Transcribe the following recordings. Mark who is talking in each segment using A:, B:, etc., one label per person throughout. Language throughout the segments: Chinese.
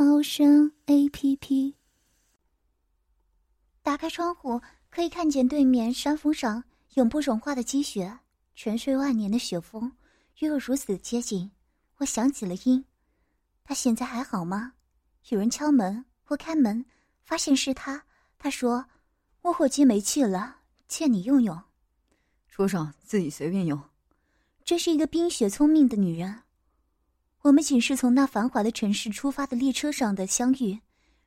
A: 猫声 A P P。打开窗户，可以看见对面山峰上永不融化的积雪，沉睡万年的雪峰与我如此接近。我想起了鹰，他现在还好吗？有人敲门，我开门，发现是他。他说：“我火机没气了，借你用用。”
B: 桌上自己随便用。
A: 这是一个冰雪聪明的女人。我们仅是从那繁华的城市出发的列车上的相遇，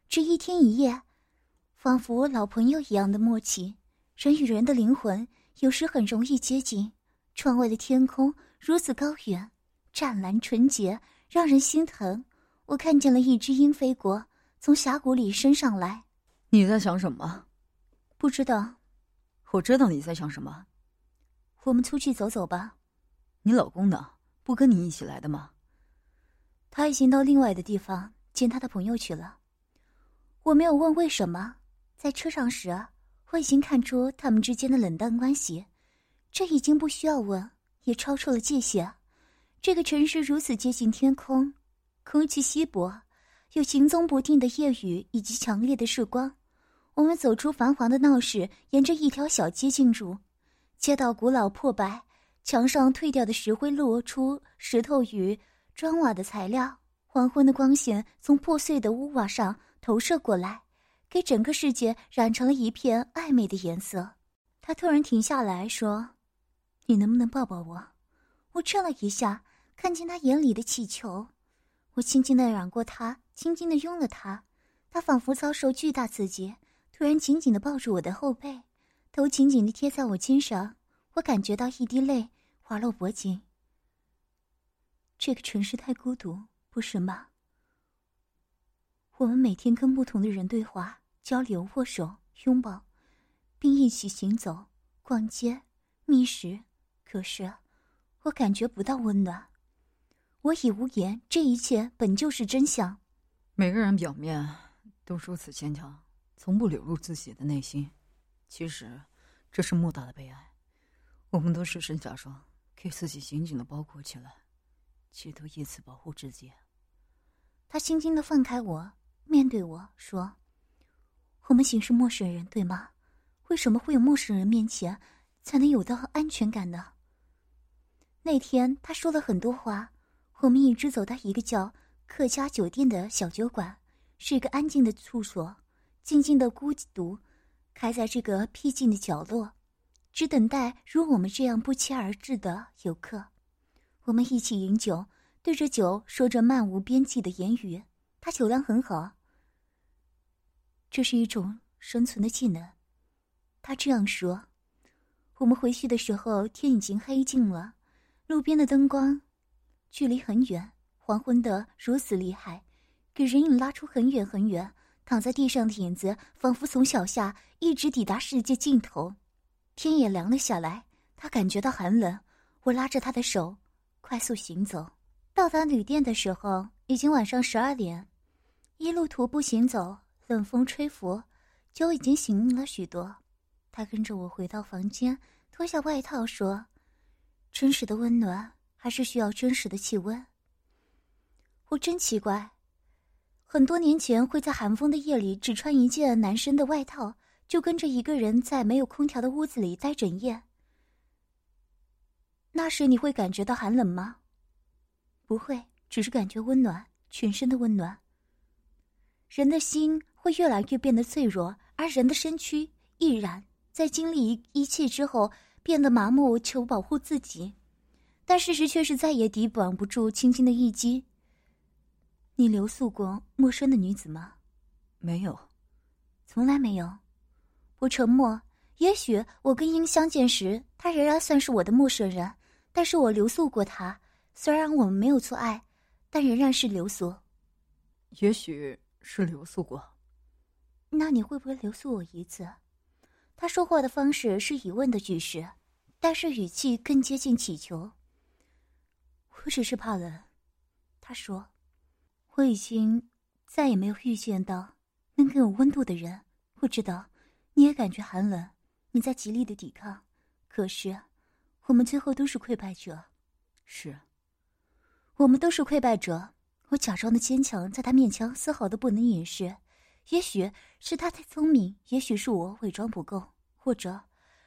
A: 这一天一夜，仿佛老朋友一样的默契。人与人的灵魂有时很容易接近。窗外的天空如此高远、湛蓝、纯洁，让人心疼。我看见了一只鹰飞过，从峡谷里升上来。
B: 你在想什么？
A: 不知道。
B: 我知道你在想什么。
A: 我们出去走走吧。
B: 你老公呢？不跟你一起来的吗？
A: 他已经到另外的地方见他的朋友去了。我没有问为什么。在车上时，我已经看出他们之间的冷淡关系。这已经不需要问，也超出了界限。这个城市如此接近天空，空气稀薄，有行踪不定的夜雨以及强烈的曙光。我们走出繁华的闹市，沿着一条小街进入。街道古老破败。墙上褪掉的石灰露出石头与砖瓦的材料，黄昏的光线从破碎的屋瓦上投射过来，给整个世界染成了一片暧昧的颜色。他突然停下来说：“你能不能抱抱我？”我怔了一下，看见他眼里的乞求。我轻轻地染过他，轻轻地拥了他。他仿佛遭受巨大刺激，突然紧紧地抱住我的后背，头紧紧地贴在我肩上。我感觉到一滴泪滑落脖颈。这个城市太孤独，不是吗？我们每天跟不同的人对话、交流、握手、拥抱，并一起行走、逛街、觅食。可是，我感觉不到温暖。我已无言，这一切本就是真相。
B: 每个人表面都如此坚强，从不流露自己的内心。其实，这是莫大的悲哀。我们都是身假装，给自己紧紧的包裹起来，企图以此保护自己。
A: 他轻轻的放开我，面对我说：“我们行是陌生人，对吗？为什么会有陌生人面前才能有到安全感呢？”那天他说了很多话，我们一直走到一个叫客家酒店的小酒馆，是一个安静的处所，静静的孤独，开在这个僻静的角落。只等待如我们这样不期而至的游客，我们一起饮酒，对着酒说着漫无边际的言语。他酒量很好，这是一种生存的技能。他这样说。我们回去的时候，天已经黑尽了，路边的灯光距离很远，黄昏的如此厉害，给人影拉出很远很远。躺在地上的影子，仿佛从脚下一直抵达世界尽头。天也凉了下来，他感觉到寒冷。我拉着他的手，快速行走。到达旅店的时候，已经晚上十二点。一路徒步行走，冷风吹拂，酒已经醒了许多。他跟着我回到房间，脱下外套说：“真实的温暖还是需要真实的气温。”我真奇怪，很多年前会在寒风的夜里只穿一件男生的外套。就跟着一个人在没有空调的屋子里待整夜。那时你会感觉到寒冷吗？不会，只是感觉温暖，全身的温暖。人的心会越来越变得脆弱，而人的身躯亦然，在经历一一切之后变得麻木，求保护自己。但事实却是再也抵挡不住轻轻的一击。你留宿过陌生的女子吗？
B: 没有，
A: 从来没有。我沉默。也许我跟英相见时，她仍然算是我的陌生人，但是我留宿过他。虽然我们没有做爱，但仍然是留宿。
B: 也许是留宿过。
A: 那你会不会留宿我一次？他说话的方式是疑问的句式，但是语气更接近乞求。我只是怕冷，他说，我已经再也没有遇见到能给我温度的人。我知道你也感觉寒冷，你在极力的抵抗，可是我们最后都是溃败者。
B: 是，
A: 我们都是溃败者。我假装的坚强，在他面前丝毫都不能掩饰。也许是他太聪明，也许是我伪装不够，或者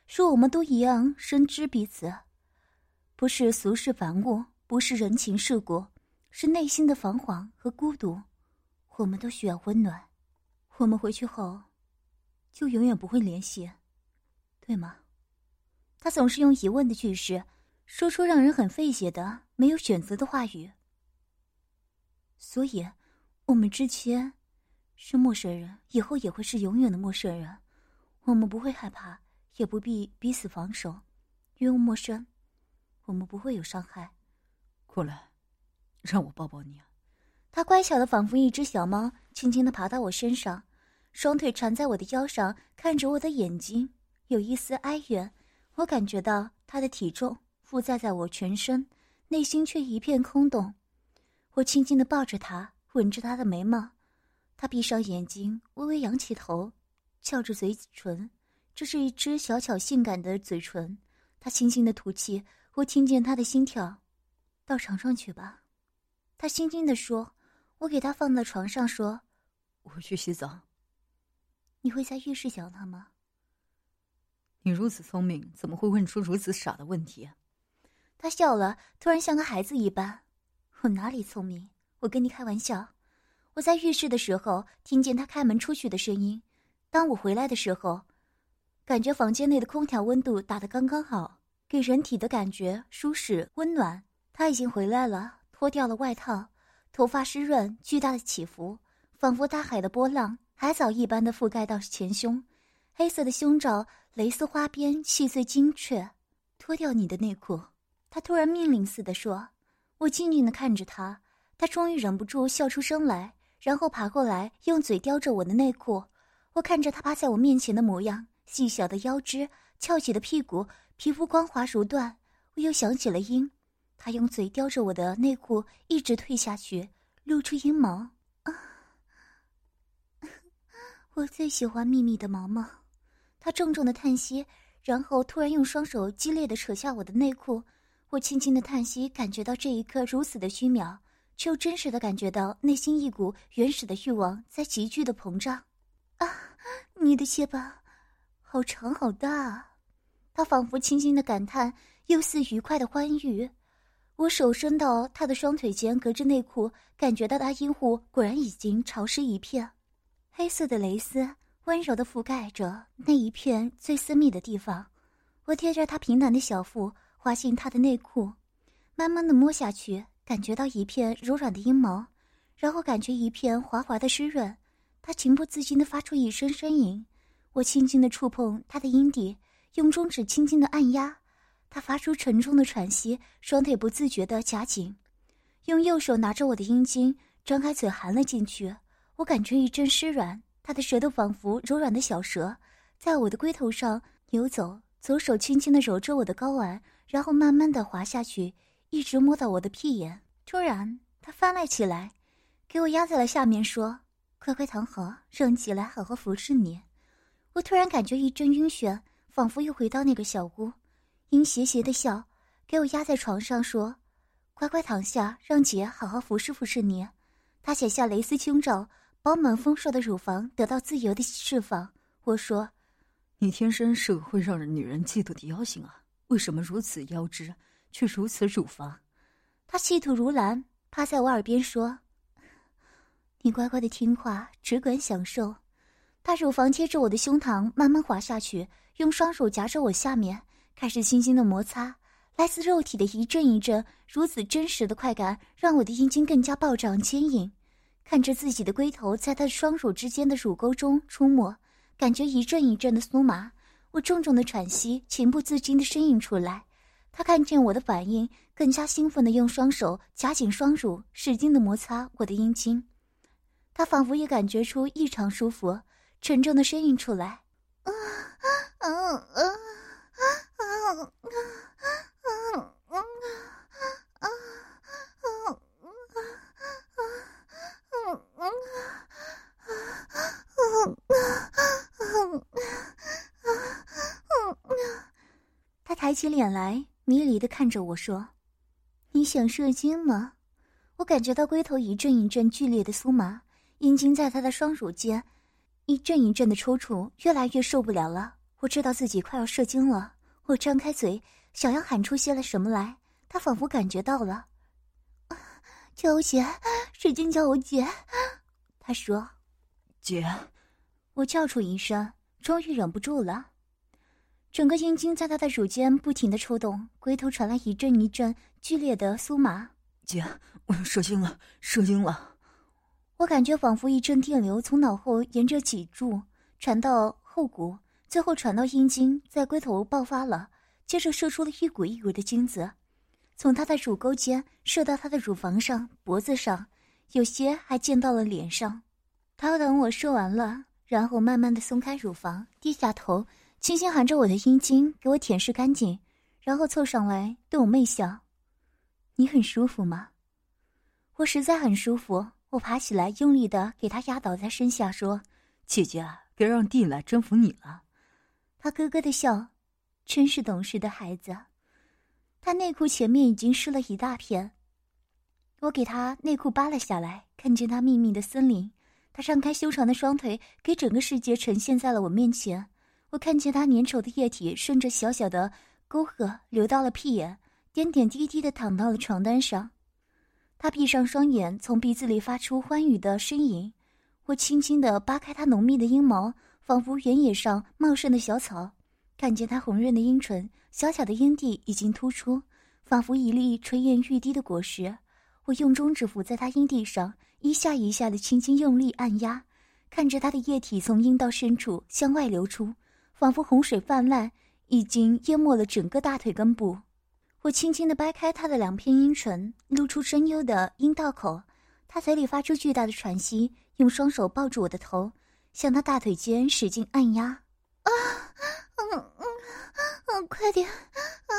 A: 说我们都一样深知彼此，不是俗世凡物，不是人情世故，是内心的彷徨和孤独。我们都需要温暖。我们回去后，就永远不会联系，对吗？他总是用疑问的句式，说出让人很费解的、没有选择的话语。所以，我们之前是陌生人，以后也会是永远的陌生人。我们不会害怕，也不必彼此防守，因为陌生，我们不会有伤害。
B: 过来，让我抱抱你。
A: 他乖巧的仿佛一只小猫，轻轻的爬到我身上，双腿缠在我的腰上，看着我的眼睛，有一丝哀怨。我感觉到他的体重负载在我全身，内心却一片空洞。我轻轻的抱着他，吻着他的眉毛，他闭上眼睛，微微扬起头，翘着嘴唇，这是一只小巧性感的嘴唇。他轻轻的吐气，我听见他的心跳。到床上去吧，他轻轻的说。我给他放到床上，说：“
B: 我去洗澡。”
A: 你会在浴室想他吗？
B: 你如此聪明，怎么会问出如此傻的问题？
A: 他笑了，突然像个孩子一般。我哪里聪明？我跟你开玩笑。我在浴室的时候听见他开门出去的声音。当我回来的时候，感觉房间内的空调温度打得刚刚好，给人体的感觉舒适温暖。他已经回来了，脱掉了外套，头发湿润，巨大的起伏，仿佛大海的波浪，海藻一般的覆盖到前胸，黑色的胸罩，蕾丝花边，细碎精确。脱掉你的内裤，他突然命令似的说。我静静的看着他，他终于忍不住笑出声来，然后爬过来，用嘴叼着我的内裤。我看着他趴在我面前的模样，细小的腰肢，翘起的屁股，皮肤光滑如缎。我又想起了鹰，他用嘴叼着我的内裤，一直退下去，露出阴毛。啊，我最喜欢密密的毛毛。他重重的叹息，然后突然用双手激烈的扯下我的内裤。我轻轻的叹息，感觉到这一刻如此的虚渺，却又真实的感觉到内心一股原始的欲望在急剧的膨胀。啊，你的鞋巴好长好大！啊他仿佛轻轻的感叹，又似愉快的欢愉。我手伸到他的双腿间，隔着内裤，感觉到他阴户果然已经潮湿一片，黑色的蕾丝温柔的覆盖着那一片最私密的地方。我贴着他平坦的小腹。滑进他的内裤，慢慢的摸下去，感觉到一片柔软的阴毛，然后感觉一片滑滑的湿润。他情不自禁的发出一声呻吟。我轻轻的触碰他的阴蒂，用中指轻轻的按压。他发出沉重的喘息，双腿不自觉的夹紧，用右手拿着我的阴茎，张开嘴含了进去。我感觉一阵湿软，他的舌头仿佛柔软的小蛇，在我的龟头上游走，左手轻轻的揉着我的睾丸。然后慢慢的滑下去，一直摸到我的屁眼。突然，他翻了起来，给我压在了下面，说：“乖乖躺好，让起来好好服侍你。”我突然感觉一阵晕眩，仿佛又回到那个小屋。阴邪邪的笑，给我压在床上，说：“乖乖躺下，让姐好好服侍服侍你。”他解下蕾丝胸罩，饱满丰硕的乳房得到自由的释放。我说：“
B: 你天生是个会让人女人嫉妒的妖精啊。”为什么如此腰肢，却如此乳房？
A: 他气吐如兰，趴在我耳边说：“你乖乖的听话，只管享受。”他乳房贴着我的胸膛，慢慢滑下去，用双手夹着我下面，开始轻轻的摩擦。来自肉体的一阵一阵如此真实的快感，让我的阴茎更加暴涨牵引。看着自己的龟头在他双乳之间的乳沟中出没，感觉一阵一阵的酥麻。我重重的喘息，情不自禁的呻吟出来。他看见我的反应，更加兴奋的用双手夹紧双乳，使劲的摩擦我的阴茎。他仿佛也感觉出异常舒服，沉重的声音出来：“啊啊啊啊啊啊啊啊啊！”他抬起脸来，迷离的看着我说：“你想射精吗？”我感觉到龟头一阵一阵剧烈的酥麻，阴茎在他的双乳间一阵一阵的抽搐，越来越受不了了。我知道自己快要射精了，我张开嘴想要喊出些了什么来，他仿佛感觉到了。叫我姐，使劲叫我姐。他说：“
B: 姐。”
A: 我叫出一声，终于忍不住了。整个阴茎在他的乳尖不停的抽动，龟头传来一阵一阵剧烈的酥麻。
B: 姐，我要射精了，射精了！
A: 我感觉仿佛一阵电流从脑后沿着脊柱传到后骨，最后传到阴茎，在龟头爆发了，接着射出了一股一股的精子。从他的乳沟间射到他的乳房上、脖子上，有些还溅到了脸上。他等我射完了，然后慢慢的松开乳房，低下头，轻轻含着我的阴茎，给我舔舐干净，然后凑上来对我媚笑：“你很舒服吗？”我实在很舒服。我爬起来，用力的给他压倒在身下，说：“
B: 姐姐，别让弟来征服你了。”
A: 他咯咯的笑，真是懂事的孩子。他内裤前面已经湿了一大片，我给他内裤扒了下来，看见他密密的森林。他张开修长的双腿，给整个世界呈现在了我面前。我看见他粘稠的液体顺着小小的沟壑流到了屁眼，点点滴滴的淌到了床单上。他闭上双眼，从鼻子里发出欢愉的呻吟。我轻轻地扒开他浓密的阴毛，仿佛原野上茂盛的小草。看见他红润的阴唇，小小的阴蒂已经突出，仿佛一粒垂涎欲滴的果实。我用中指抚在他阴蒂上，一下一下的轻轻用力按压，看着他的液体从阴道深处向外流出，仿佛洪水泛滥，已经淹没了整个大腿根部。我轻轻地掰开他的两片阴唇，露出深幽的阴道口。他嘴里发出巨大的喘息，用双手抱住我的头，向他大腿间使劲按压。啊！嗯嗯嗯，快点啊！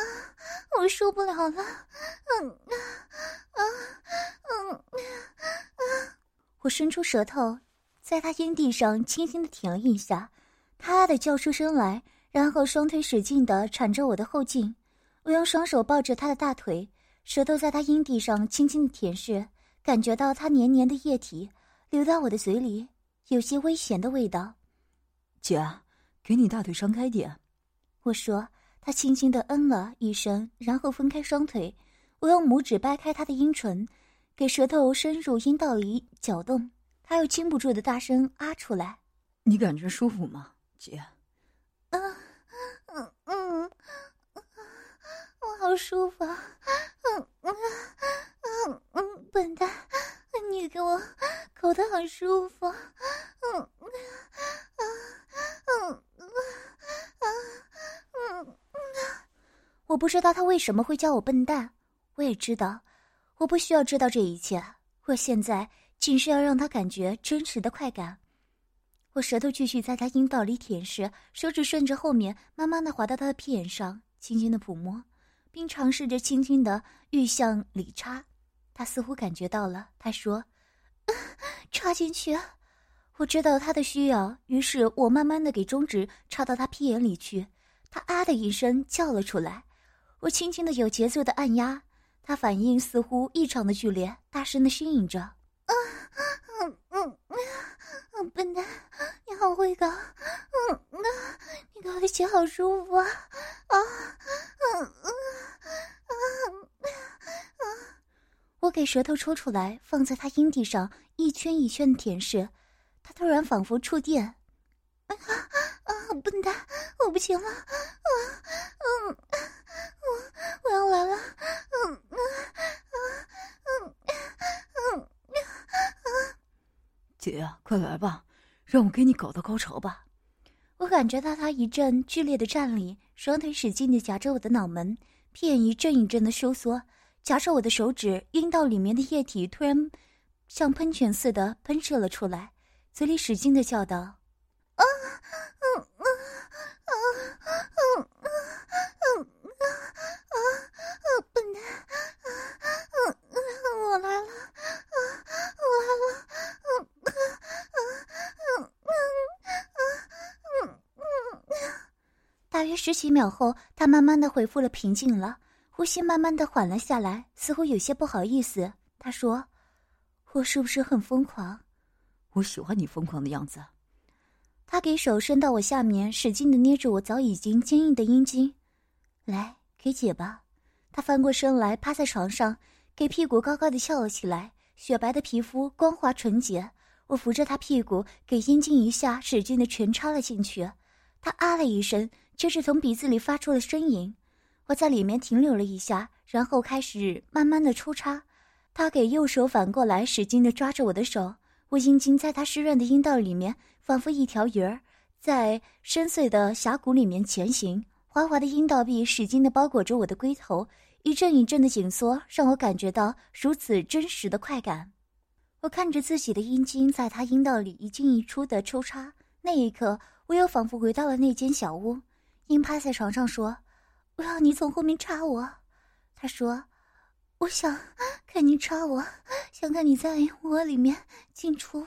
A: 我受不了了！嗯啊啊嗯啊！我伸出舌头，在他阴蒂上轻轻的舔了一下，他啊的叫出声来，然后双腿使劲的缠着我的后颈。我用双手抱着他的大腿，舌头在他阴蒂上轻轻的舔舐，感觉到他黏黏的液体流到我的嘴里，有些危险的味道。
B: 姐。给你大腿张开点，
A: 我说。他轻轻的嗯了一声，然后分开双腿。我用拇指掰开他的阴唇，给舌头深入阴道里搅动。他又禁不住的大声啊出来。
B: 你感觉舒服吗，姐？
A: 嗯嗯嗯，我好舒服。嗯嗯嗯嗯，笨蛋，你给我口的好舒服。嗯嗯嗯。我不知道他为什么会叫我笨蛋，我也知道，我不需要知道这一切。我现在仅是要让他感觉真实的快感。我舌头继续在他阴道里舔舐，手指顺着后面慢慢的滑到他的屁眼上，轻轻的抚摸，并尝试着轻轻的欲向里插。他似乎感觉到了，他说：“ 插进去。”我知道他的需要，于是我慢慢的给中指插到他屁眼里去。他啊的一声叫了出来。我轻轻的、有节奏的按压，他反应似乎异常的剧烈，大声的呻吟着：“啊，嗯嗯嗯，笨蛋，你好会搞，嗯嗯，你搞的起好舒服啊，啊，嗯嗯嗯嗯，我给舌头抽出来，放在他阴蒂上，一圈一圈的舔舐，他突然仿佛触电，啊啊，笨蛋，我不行了，啊，嗯。”我我要来了，嗯嗯嗯嗯嗯嗯，
B: 姐，快来吧，让我给你搞到高潮吧！
A: 我感觉到他一阵剧烈的站立，双腿使劲的夹着我的脑门，屁眼一阵一阵的收缩，夹着我的手指，阴道里面的液体突然像喷泉似的喷射了出来，嘴里使劲的叫道：“啊，嗯嗯嗯嗯嗯嗯啊啊啊！笨蛋，嗯嗯，我来了，啊，我来了，嗯嗯嗯嗯嗯嗯嗯。大约十几秒后，他慢慢的恢复了平静了，呼吸慢慢的缓了下来，似乎有些不好意思。他说。我是不是很疯狂？
B: 我喜欢你疯狂的样子。
A: 他给手伸到我下面，使劲的捏着我早已经坚硬的阴茎。来，给姐吧。他翻过身来，趴在床上，给屁股高高的翘了起来。雪白的皮肤光滑纯洁。我扶着他屁股，给阴茎一下，使劲的全插了进去。他啊了一声，却是从鼻子里发出了呻吟。我在里面停留了一下，然后开始慢慢的抽插。他给右手反过来，使劲地抓着我的手，我阴茎在他湿润的阴道里面，仿佛一条鱼儿在深邃的峡谷里面前行。滑滑的阴道壁使劲地包裹着我的龟头，一阵一阵的紧缩，让我感觉到如此真实的快感。我看着自己的阴茎在他阴道里一进一出的抽插，那一刻，我又仿佛回到了那间小屋。阴趴在床上说：“我要你从后面插我。”他说。我想看你插我，想看你在我里面进出。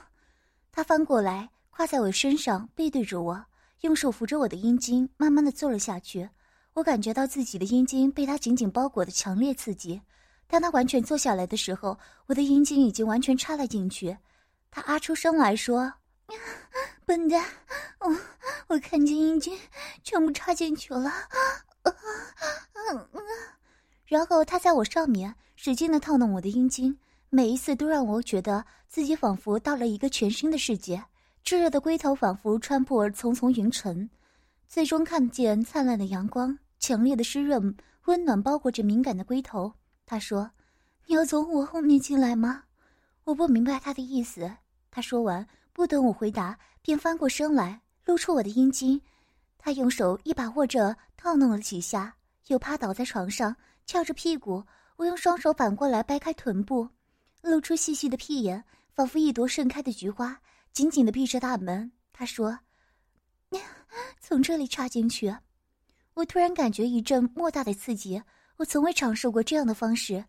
A: 他翻过来，跨在我身上，背对着我，用手扶着我的阴茎，慢慢的坐了下去。我感觉到自己的阴茎被他紧紧包裹的强烈刺激。当他完全坐下来的时候，我的阴茎已经完全插了进去。他啊出声来说：“ 笨蛋，我我看见阴茎全部插进去了。”然后他在我上面使劲的套弄我的阴茎，每一次都让我觉得自己仿佛到了一个全新的世界。炙热的龟头仿佛穿破层层云层，最终看见灿烂的阳光，强烈的湿润温暖包裹着敏感的龟头。他说：“你要从我后面进来吗？”我不明白他的意思。他说完，不等我回答，便翻过身来露出我的阴茎。他用手一把握着，套弄了几下，又趴倒在床上。翘着屁股，我用双手反过来掰开臀部，露出细细的屁眼，仿佛一朵盛开的菊花，紧紧的闭着大门。他说：“ 从这里插进去。”我突然感觉一阵莫大的刺激，我从未尝试过这样的方式。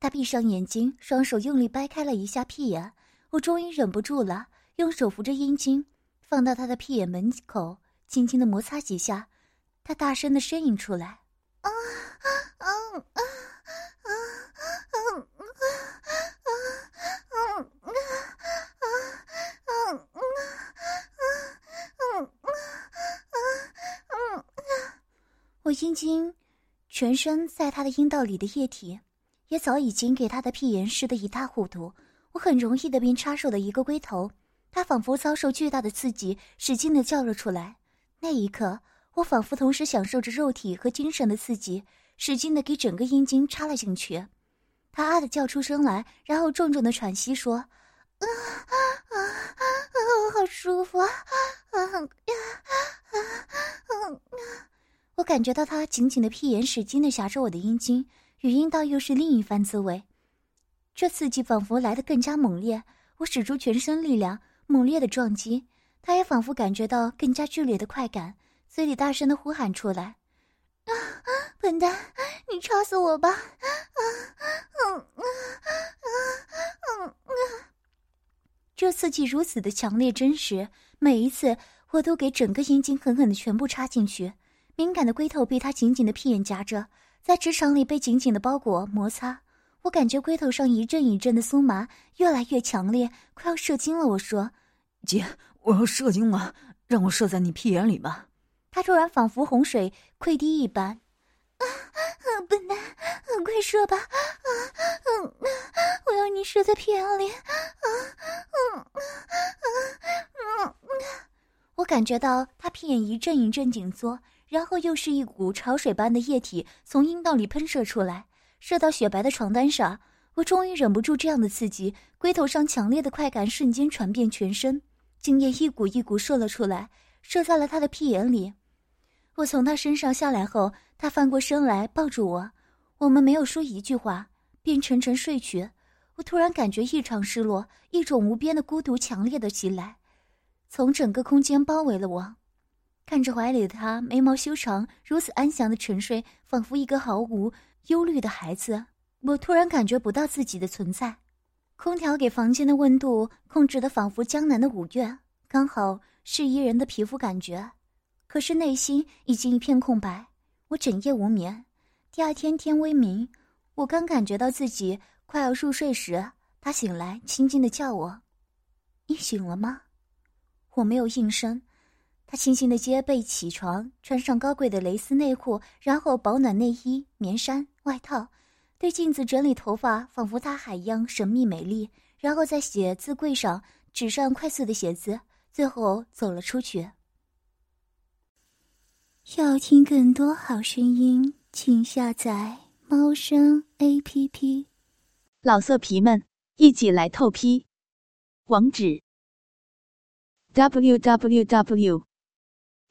A: 他闭上眼睛，双手用力掰开了一下屁眼，我终于忍不住了，用手扶着阴茎，放到他的屁眼门口，轻轻的摩擦几下，他大声的呻吟出来。啊啊啊啊啊啊啊啊啊我阴茎全身在他的阴道里的液体，也早已经给他的屁眼湿得一塌糊涂。我很容易的便插手了一个龟头，他仿佛遭受巨大的刺激，使劲的叫了出来。那一刻。我仿佛同时享受着肉体和精神的刺激，使劲的给整个阴茎插了进去。他啊的叫出声来，然后重重的喘息说：“啊啊啊啊！好舒服啊！啊啊啊啊！”我感觉到他紧紧的屁眼使劲的夹着我的阴茎，与阴道又是另一番滋味。这刺激仿佛来得更加猛烈，我使出全身力量，猛烈的撞击。他也仿佛感觉到更加剧烈的快感。嘴里大声的呼喊出来：“啊，笨蛋，你插死我吧！”啊，啊，啊，啊，啊，啊！这刺激如此的强烈真实，每一次我都给整个阴茎狠狠的全部插进去。敏感的龟头被他紧紧的屁眼夹着，在直肠里被紧紧的包裹摩擦。我感觉龟头上一阵一阵的酥麻，越来越强烈，快要射精了。我说：“
B: 姐，我要射精了，让我射在你屁眼里吧。”
A: 他突然仿佛洪水溃堤一般，啊，笨蛋，快射吧！啊，嗯，我要你射在屁眼里！啊，嗯，啊，嗯，我感觉到他屁眼一阵一阵紧缩，然后又是一股潮水般的液体从阴道里喷射出来，射到雪白的床单上。我终于忍不住这样的刺激，龟头上强烈的快感瞬间传遍全身，精液一股一股射了出来，射在了他的屁眼里。我从他身上下来后，他翻过身来抱住我，我们没有说一句话，便沉沉睡去。我突然感觉异常失落，一种无边的孤独强烈的袭来，从整个空间包围了我。看着怀里的他，眉毛修长，如此安详的沉睡，仿佛一个毫无忧虑的孩子。我突然感觉不到自己的存在。空调给房间的温度控制的仿佛江南的五月，刚好适宜人的皮肤感觉。可是内心已经一片空白，我整夜无眠。第二天天微明，我刚感觉到自己快要入睡时，他醒来，轻轻的叫我：“你醒了吗？”我没有应声。他轻轻的揭被起床，穿上高贵的蕾丝内裤，然后保暖内衣、棉衫、外套。对镜子整理头发，仿佛大海一样神秘美丽。然后在写字柜上纸上快速的写字，最后走了出去。要听更多好声音，请下载猫声 A P P。
C: 老色皮们，一起来透批！网址：w w w